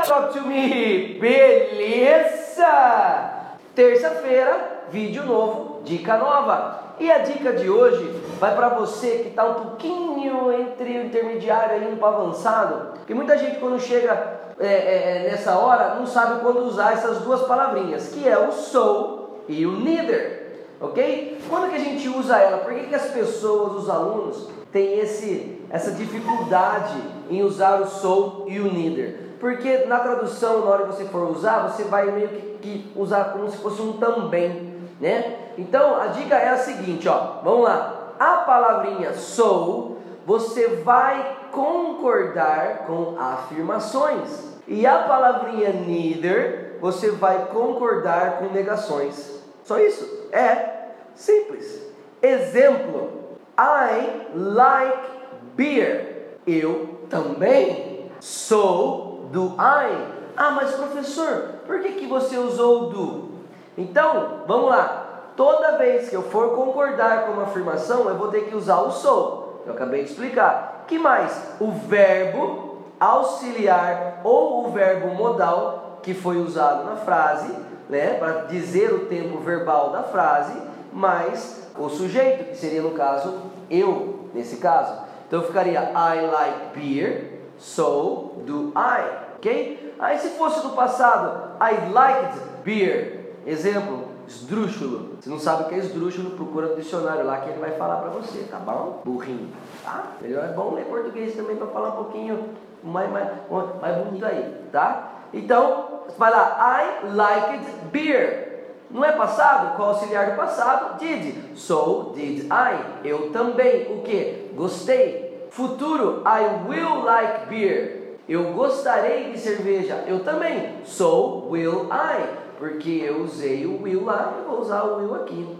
Talk to me! Beleza? Terça-feira, vídeo novo, dica nova. E a dica de hoje vai para você que está um pouquinho entre o intermediário e para avançado. Porque muita gente quando chega é, é, é, nessa hora não sabe quando usar essas duas palavrinhas, que é o so e o neither. Ok? Quando que a gente usa ela? Por que, que as pessoas, os alunos, têm esse, essa dificuldade em usar o so e o neither? Porque na tradução, na hora que você for usar, você vai meio que, que usar como se fosse um também, né? Então a dica é a seguinte, ó, vamos lá. A palavrinha sou, você vai concordar com afirmações. E a palavrinha neither, você vai concordar com negações. Só isso. É simples. Exemplo: I like beer. Eu também sou do I. Ah, mas professor, por que, que você usou o do? Então, vamos lá. Toda vez que eu for concordar com uma afirmação, eu vou ter que usar o sou. Eu acabei de explicar. Que mais? O verbo auxiliar ou o verbo modal que foi usado na frase, né, para dizer o tempo verbal da frase, mais o sujeito, que seria no caso eu, nesse caso. Então ficaria I like beer, so do I ok? Aí se fosse do passado, I liked beer, exemplo, esdrúxulo. Se não sabe o que é esdrúxulo, procura no dicionário lá que ele vai falar para você, tá bom? Burrinho, tá? Melhor é bom ler português também para falar um pouquinho mais, mais, mais bonito aí, tá? Então, vai lá, I liked beer. Não é passado? Qual auxiliar do passado? Did. So did I. Eu também. O que? Gostei. Futuro, I will like beer. Eu gostarei de cerveja. Eu também. So will I. Porque eu usei o will lá, eu vou usar o will aqui.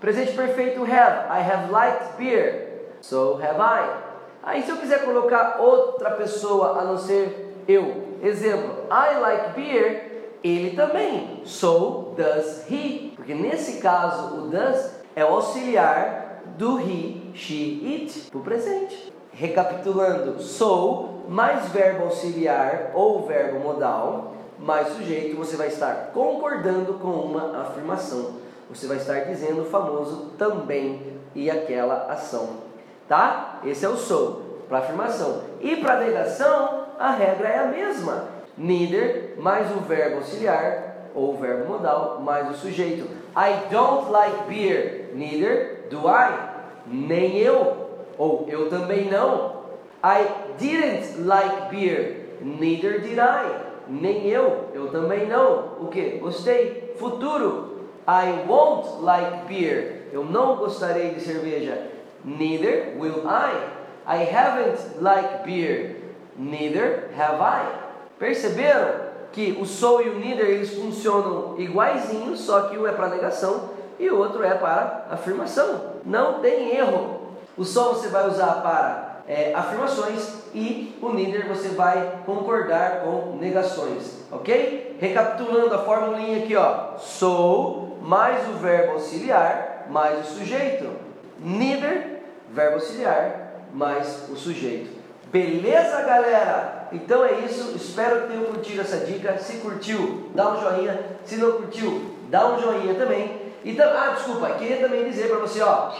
Presente perfeito have. I have liked beer. So have I. Aí se eu quiser colocar outra pessoa a não ser eu. Exemplo. I like beer. Ele também. So does he. Porque nesse caso o does é o auxiliar do he, she, it, para o presente. Recapitulando, sou mais verbo auxiliar ou verbo modal mais sujeito, você vai estar concordando com uma afirmação. Você vai estar dizendo o famoso também e aquela ação. Tá? Esse é o sou para afirmação. E para negação, a regra é a mesma. Neither mais o verbo auxiliar ou verbo modal mais o sujeito. I don't like beer. Neither do I. Nem eu ou eu também não. I didn't like beer, neither did I. Nem eu, eu também não. O que? Gostei. Futuro. I won't like beer. Eu não gostarei de cerveja. Neither will I. I haven't liked beer. Neither have I. Perceberam que o so e o neither eles funcionam iguaizinhos, só que um é para negação e outro é para afirmação. Não tem erro. O sol você vai usar para é, afirmações e o neither você vai concordar com negações, ok? Recapitulando a formulinha aqui, ó, sou mais o verbo auxiliar mais o sujeito, neither verbo auxiliar mais o sujeito. Beleza, galera? Então é isso. Espero que tenham curtido essa dica. Se curtiu, dá um joinha. Se não curtiu, dá um joinha também. Então, ah, desculpa, queria também dizer para você, ó,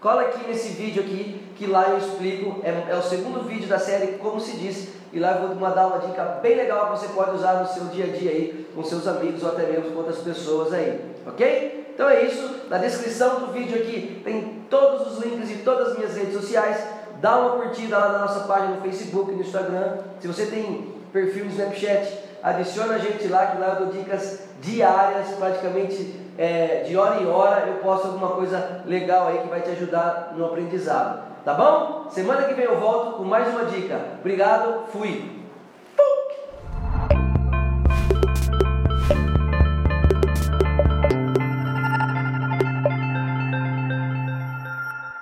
Cola aqui nesse vídeo aqui, que lá eu explico, é, é, o segundo vídeo da série Como se diz, e lá eu vou dar uma dica bem legal que você pode usar no seu dia a dia aí, com seus amigos ou até mesmo com outras pessoas aí, ok? Então é isso, na descrição do vídeo aqui tem todos os links de todas as minhas redes sociais, dá uma curtida lá na nossa página no Facebook no Instagram, se você tem perfil no Snapchat, adiciona a gente lá, que lá eu dou dicas diárias, praticamente é, de hora em hora eu posto alguma coisa legal aí que vai te ajudar no aprendizado. Tá bom? Semana que vem eu volto com mais uma dica. Obrigado, fui!